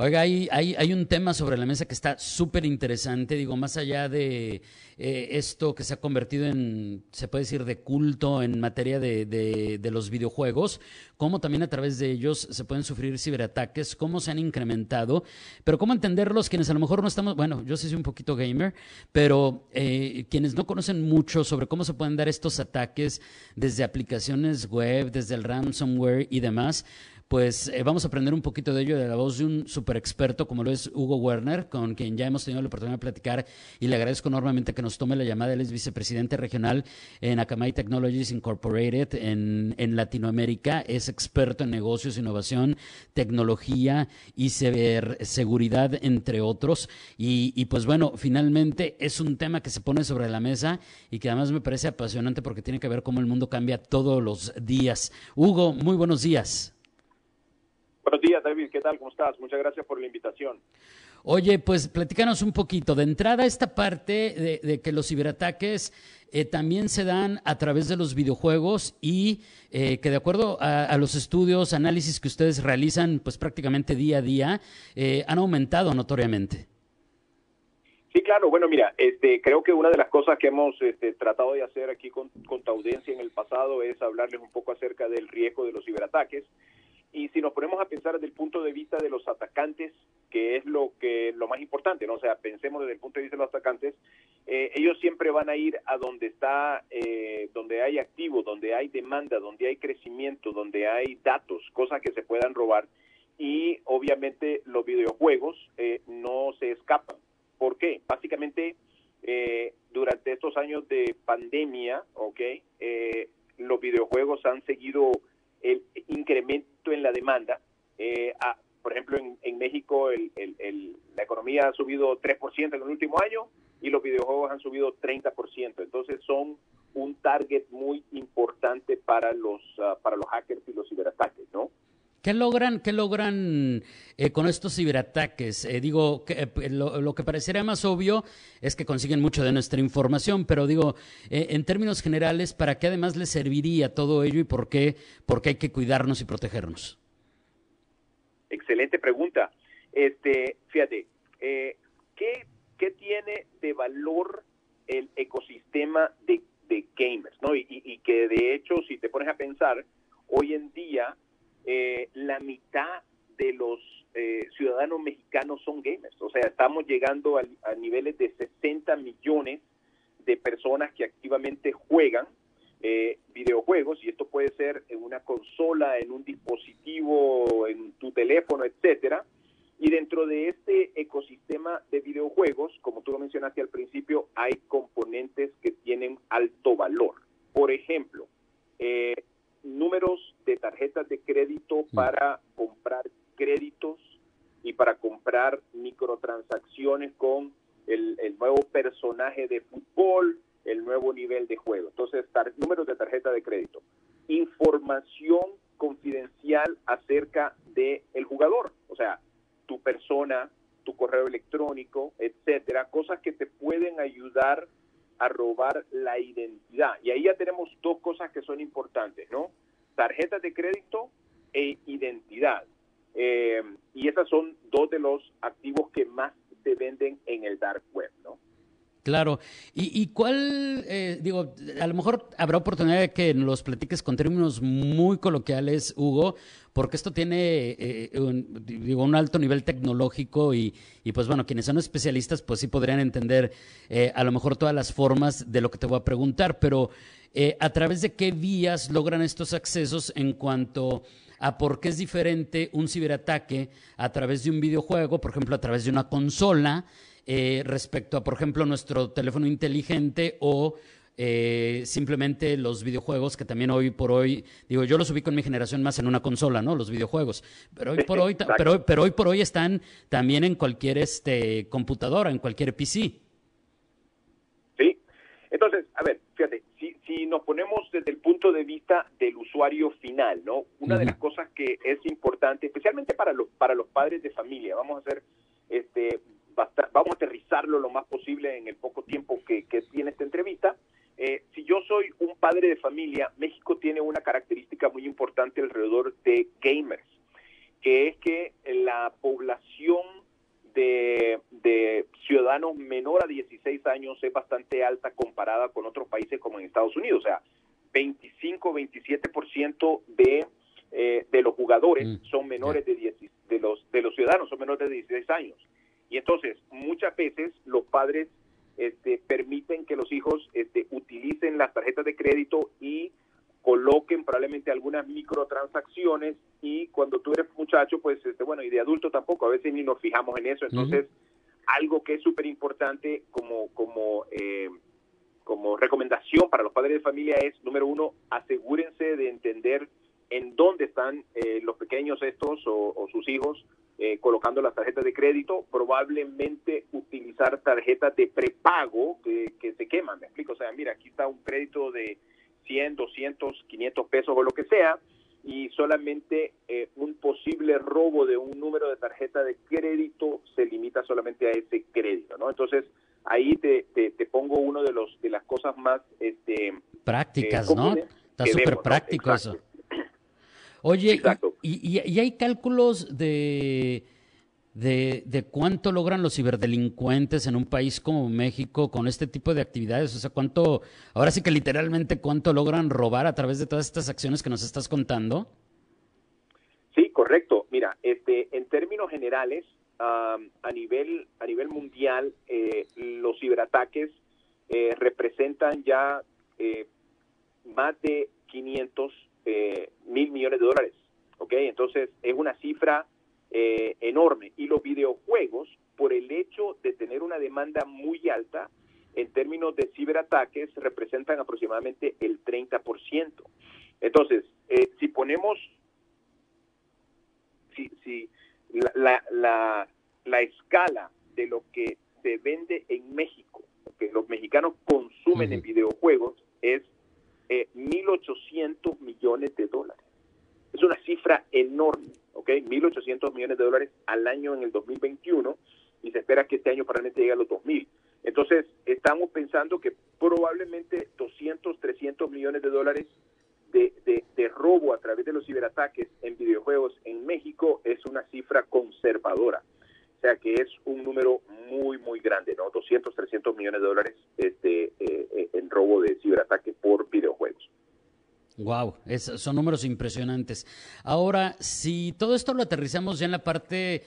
Oiga, hay, hay, hay, un tema sobre la mesa que está súper interesante, digo, más allá de eh, esto que se ha convertido en, se puede decir, de culto en materia de, los videojuegos, cómo también a través de ellos se pueden sufrir ciberataques, cómo se han incrementado, pero cómo entenderlos quienes a lo mejor no estamos, bueno, yo sí soy un poquito gamer, pero eh, quienes no conocen mucho sobre cómo se pueden dar estos ataques desde aplicaciones web, desde el ransomware y demás, pues eh, vamos a aprender un poquito de ello de la voz de un super experto como lo es Hugo Werner, con quien ya hemos tenido la oportunidad de platicar y le agradezco enormemente que nos tome la llamada. Él es vicepresidente regional en Akamai Technologies Incorporated en, Latinoamérica. Es experto en negocios, innovación, tecnología y seguridad, entre otros. Y, y pues bueno, finalmente es un tema que se pone sobre la mesa y que además me parece apasionante porque tiene que ver cómo el mundo cambia todos los días. Hugo, muy buenos días. Buenos días, David. ¿Qué tal? ¿Cómo estás? Muchas gracias por la invitación. Oye, pues platícanos un poquito. De entrada, esta parte de, de que los ciberataques eh, también se dan a través de los videojuegos y eh, que de acuerdo a, a, los estudios, análisis que ustedes realizan, pues prácticamente día a día, eh, han aumentado notoriamente. Sí, claro. Bueno, mira, este, creo que una de las cosas que hemos este, tratado de hacer aquí con, con tu audiencia en el pasado es hablarles un poco acerca del riesgo de los ciberataques. Y si nos ponemos a pensar desde el punto de vista de los atacantes, que es lo que lo más importante, ¿no? O sea, pensemos desde el punto de vista de los atacantes, eh, ellos siempre van a ir a donde está, eh, donde hay activo, donde hay demanda, donde hay crecimiento, donde hay datos, cosas que se puedan robar. Y obviamente los videojuegos eh, no se escapan. ¿Por qué? Básicamente, durante estos años de pandemia, ¿ok? los videojuegos han seguido el incremento en la demanda. Eh, por ejemplo, en, en México el, la economía ha subido 3% en el último año y los videojuegos han subido 30%. Entonces son un target muy importante para los, uh, para los hackers y los ciberataques, ¿no? ¿Qué logran, qué logran eh, con estos ciberataques? Eh, digo, que, eh, lo, que parecería más obvio es que consiguen mucho de nuestra información, pero digo, eh, en términos generales, ¿para qué además les serviría todo ello y por qué, por qué hay que cuidarnos y protegernos? Excelente pregunta. Este, fíjate, ¿qué, ¿qué tiene de valor el ecosistema de, gamers? ¿no? Y, y que de hecho, si te pones a pensar, hoy en día eh, la mitad de los eh, ciudadanos mexicanos son gamers. O sea, estamos llegando a, a, niveles de 60 millones de personas que activamente juegan eh, videojuegos y esto puede ser en una consola, en un dispositivo, en tu teléfono, etcétera. Y dentro de este ecosistema de videojuegos, como tú lo mencionaste al principio, hay componentes que tienen alto valor. Por ejemplo, eh, números de tarjetas de crédito para comprar créditos y para comprar microtransacciones con el, el, nuevo personaje de fútbol, el nuevo nivel de juego. Entonces, tar, números de tarjeta de crédito. Información confidencial acerca del el jugador, o sea, tu persona, tu correo electrónico, etcétera, cosas que te pueden ayudar a robar la identidad. Y ahí ya tenemos dos cosas que son importantes, ¿no? Tarjetas de crédito e identidad. Eh, y esas son dos de los activos que más se venden en el dark web. Claro. ¿Y, y cuál, eh, digo, a lo mejor habrá oportunidad de que los platiques con términos muy coloquiales, Hugo, porque esto tiene, eh, un, digo, un alto nivel tecnológico y, y, pues bueno, quienes son especialistas, pues sí podrían entender eh, a lo mejor todas las formas de lo que te voy a preguntar, pero eh, a través de qué vías logran estos accesos en cuanto a por qué es diferente un ciberataque a través de un videojuego, por ejemplo, a través de una consola, eh, respecto a, por ejemplo, nuestro teléfono inteligente o eh, simplemente los videojuegos que también hoy por hoy, digo, yo los ubico en mi generación más en una consola, ¿no? Los videojuegos, pero hoy por hoy, pero, pero hoy por hoy están también en cualquier este computadora, en cualquier PC. Sí. Entonces, a ver, fíjate, si, si nos ponemos desde el punto de vista del usuario final, ¿no? Una uh -huh. de las cosas que es importante, especialmente para los para los padres de familia, vamos a ser este, vamos a aterrizarlo lo más posible en el poco tiempo que, tiene esta entrevista. Eh, si yo soy un padre de familia, México tiene una característica muy importante alrededor de gamers, que es que la población de, de, ciudadanos menor a 16 años es bastante alta comparada con otros países como en Estados Unidos. O sea, 25-27% de, eh, de los jugadores mm, son menores de, 10, de, los, de los ciudadanos, son menores de 16 años. Y entonces, muchas veces los padres este, permiten que los hijos este, utilicen las tarjetas de crédito y coloquen probablemente algunas microtransacciones y cuando tú eres muchacho, pues, este, bueno, y de adulto tampoco, a veces ni nos fijamos en eso. Entonces, algo que es súper importante como, como, eh, como recomendación para los padres de familia es, número uno, asegúrense de entender en dónde están eh, los pequeños estos o sus hijos eh, colocando las tarjetas de crédito, probablemente utilizar tarjetas de prepago que, se queman, me explico, o sea, mira, aquí está un crédito de 100, 200, 500 pesos o lo que sea, y solamente eh, un posible robo de un número de tarjeta de crédito se limita solamente a ese crédito, ¿no? Entonces, ahí te, te, pongo uno de los de las cosas más este prácticas, ¿no? Está súper práctico eso. Oye, y, y, hay cálculos de, de, cuánto logran los ciberdelincuentes en un país como México con este tipo de actividades? O sea, cuánto, ahora sí que literalmente cuánto logran robar a través de todas estas acciones que nos estás contando. Sí, correcto. Mira, este, en términos generales, a nivel a nivel mundial, eh, los ciberataques eh, representan ya eh, más de 500 eh, mil millones de dólares. ¿ok? Entonces es una cifra eh, enorme. Y los videojuegos, por el hecho de tener una demanda muy alta, en términos de ciberataques, representan aproximadamente el 30%. Entonces, eh, si ponemos, si, si la, la, la, escala de lo que se vende en México, que los mexicanos consumen en videojuegos, es eh, 1.800 millones de dólares. Es una cifra enorme, ¿ok? 1.800 millones de dólares al año en el 2021 y se espera que este año probablemente llegue a los 2.000. Entonces, estamos pensando que probablemente 200, 300 millones de dólares de, de, robo a través de los ciberataques en videojuegos en México es una cifra conservadora. O sea que es un número muy, muy grande, ¿no? 200, 300 millones de dólares este, eh, eh, en robo de ciberataques por videojuegos. Wow, son números impresionantes. Ahora, si todo esto lo aterrizamos ya en la parte,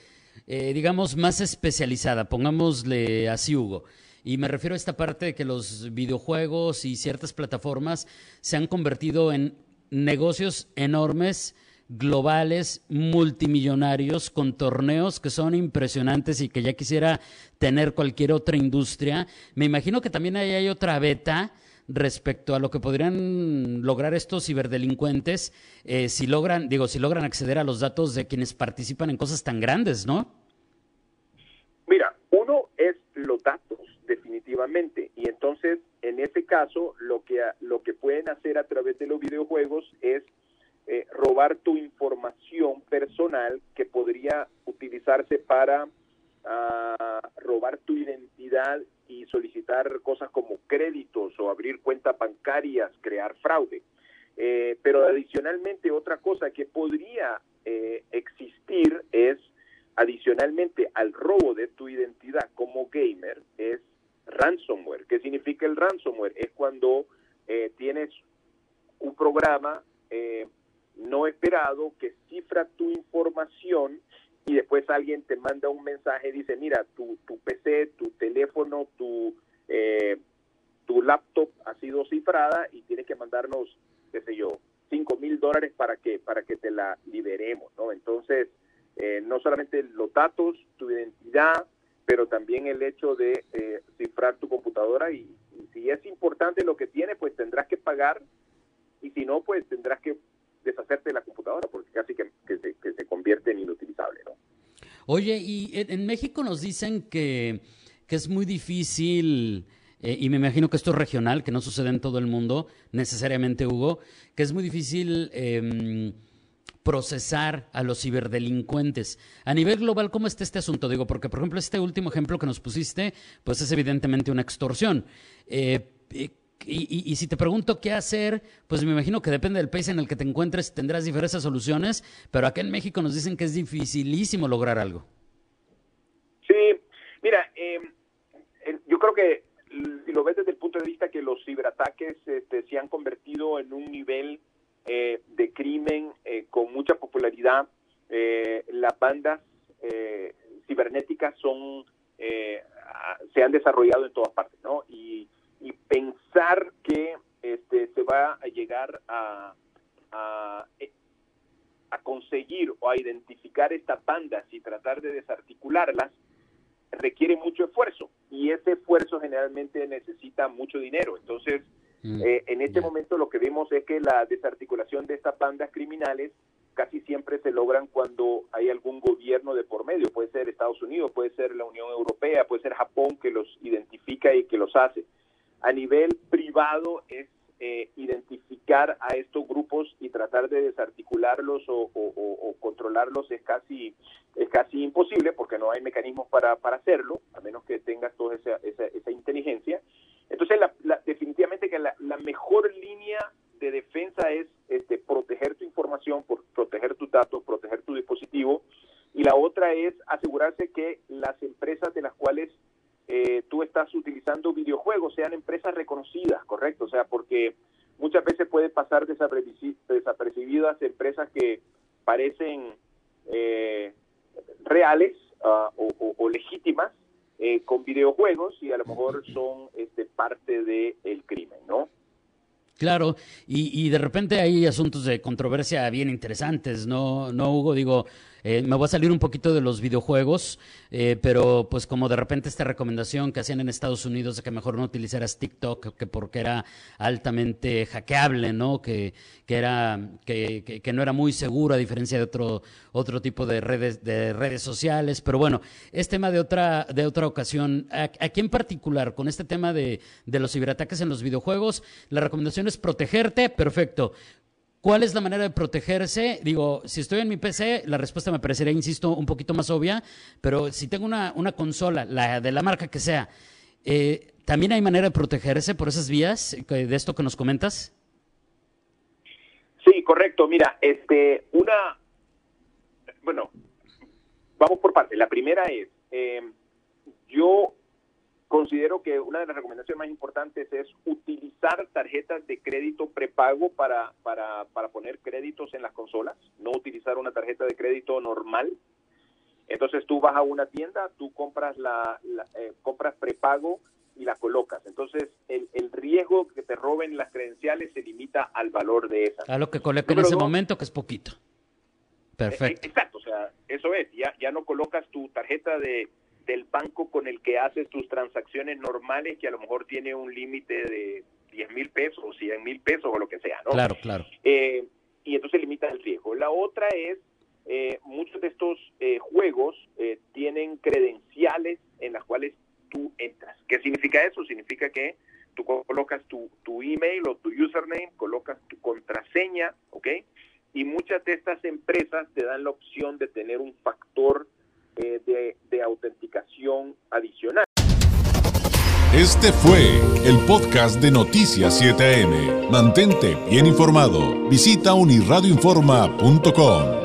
eh, digamos, más especializada, pongámosle así, Hugo, y me refiero a esta parte de que los videojuegos y ciertas plataformas se han convertido en negocios enormes globales, multimillonarios, con torneos que son impresionantes y que ya quisiera tener cualquier otra industria. Me imagino que también ahí hay otra beta respecto a lo que podrían lograr estos ciberdelincuentes eh, si logran, digo, si logran acceder a los datos de quienes participan en cosas tan grandes, ¿no? Mira, uno es los datos, definitivamente, y entonces en ese caso lo que lo que pueden hacer a través de los videojuegos es eh, robar tu información personal que podría utilizarse para ah, robar tu identidad y solicitar cosas como créditos o abrir cuentas bancarias, crear fraude. Eh, pero adicionalmente otra cosa que podría eh, existir es, adicionalmente al robo de tu identidad como gamer, es ransomware. ¿Qué significa el ransomware? Es cuando tienes un programa no esperado que cifra tu información y después alguien te manda un mensaje y dice, mira, tu, tu PC, tu teléfono, tu, eh, tu laptop ha sido cifrada y tienes que mandarnos, qué sé yo, 5 mil dólares para que, para que te la liberemos, ¿no? Entonces, eh, no solamente los datos, tu identidad, pero también el hecho de eh, cifrar tu computadora y, y si es importante lo que tiene, pues tendrás que pagar y si no, pues tendrás que de la computadora porque casi que, se, convierte en inutilizable, ¿no? Oye, y en México nos dicen que, es muy difícil, eh, y me imagino que esto es regional, que no sucede en todo el mundo necesariamente, Hugo, que es muy difícil... Em, procesar a los ciberdelincuentes. A nivel global, ¿cómo está este asunto? Digo, porque por ejemplo este último ejemplo que nos pusiste, pues es evidentemente una extorsión. Eh, y, si te pregunto qué hacer, pues me imagino que depende del país en el que te encuentres, tendrás diversas soluciones, pero acá en México nos dicen que es dificilísimo lograr algo. Sí, mira, em, yo creo que lo ves desde el punto de vista que los ciberataques este, se han convertido en un nivel eh, de crimen eh, con mucha popularidad, eh, las bandas cibernéticas son se han desarrollado en todas partes, ¿no? Y, pensar que este, se va a llegar a, a, a conseguir o a identificar estas bandas y tratar de desarticularlas requiere mucho esfuerzo y ese esfuerzo generalmente necesita mucho dinero. Entonces, mm, eh, en este momento lo que vemos es que la desarticulación de estas bandas criminales casi siempre se logran cuando hay algún gobierno de por medio, puede ser Estados Unidos, puede ser la Unión Europea, puede ser Japón que los identifica y que los hace. A nivel privado es eh, identificar a estos grupos y tratar de desarticularlos o, controlarlos es casi es casi imposible porque no hay mecanismos para, para hacerlo, a menos que tengas toda esa, esa, inteligencia. Entonces, definitivamente que la, mejor línea de defensa es este, proteger tu información, por, proteger tus datos, proteger tu dispositivo. Y la otra es asegurarse que las empresas de las cuales eh, tú estás utilizando videojuegos sean empresas reconocidas, ¿correcto? O sea, porque muchas veces puede pasar desapercibidas empresas que parecen eh, reales ah, o, legítimas eh, con videojuegos y a lo mejor son este, parte del el crimen, ¿no? Claro, y, y, de repente hay asuntos de controversia bien interesantes, ¿no, no Hugo? Digo, eh, me voy a salir un poquito de los videojuegos, eh, pero pues como de repente esta recomendación que hacían en Estados Unidos de que mejor no utilizaras TikTok, que porque era altamente hackeable, ¿no? Que, que era, que, que, no era muy seguro a diferencia de otro, otro tipo de redes, de redes sociales. Pero bueno, es tema de otra, de otra ocasión. Aquí en particular, con este tema de, de los ciberataques en los videojuegos, la recomendación es protegerte, perfecto. ¿Cuál es la manera de protegerse? Digo, si estoy en mi PC, la respuesta me parecería, insisto, un poquito más obvia, pero si tengo una, una consola, la de la marca que sea, eh, ¿también hay manera de protegerse por esas vías de esto que nos comentas? Sí, correcto. Mira, este, una, bueno, vamos por partes. La primera es, eh, yo Considero que una de las recomendaciones más importantes es utilizar tarjetas de crédito prepago para, para, para poner créditos en las consolas, no utilizar una tarjeta de crédito normal. Entonces tú vas a una tienda, tú compras la, eh, compras prepago y la colocas. Entonces el, el, riesgo que te roben las credenciales se limita al valor de esas. A lo que coloca en ese momento, que es poquito. Perfecto. Eh, exacto, o sea, eso es, ya, ya no colocas tu tarjeta de del banco con el que haces tus transacciones normales, que a lo mejor tiene un límite de 10 mil pesos o 100 mil pesos o lo que sea, ¿no? Claro, claro. Eh, y entonces limita el riesgo. La otra es, eh, muchos de estos eh, juegos tienen credenciales en las cuales tú entras. ¿Qué significa eso? Significa que tú colocas tu, tu email o tu username, colocas tu contraseña, ¿ok? Y muchas de estas empresas te dan la opción de tener un factor eh, de, de autenticación adicional. Este fue el podcast de Noticias 7am. Mantente bien informado. Visita unirradioinforma.com.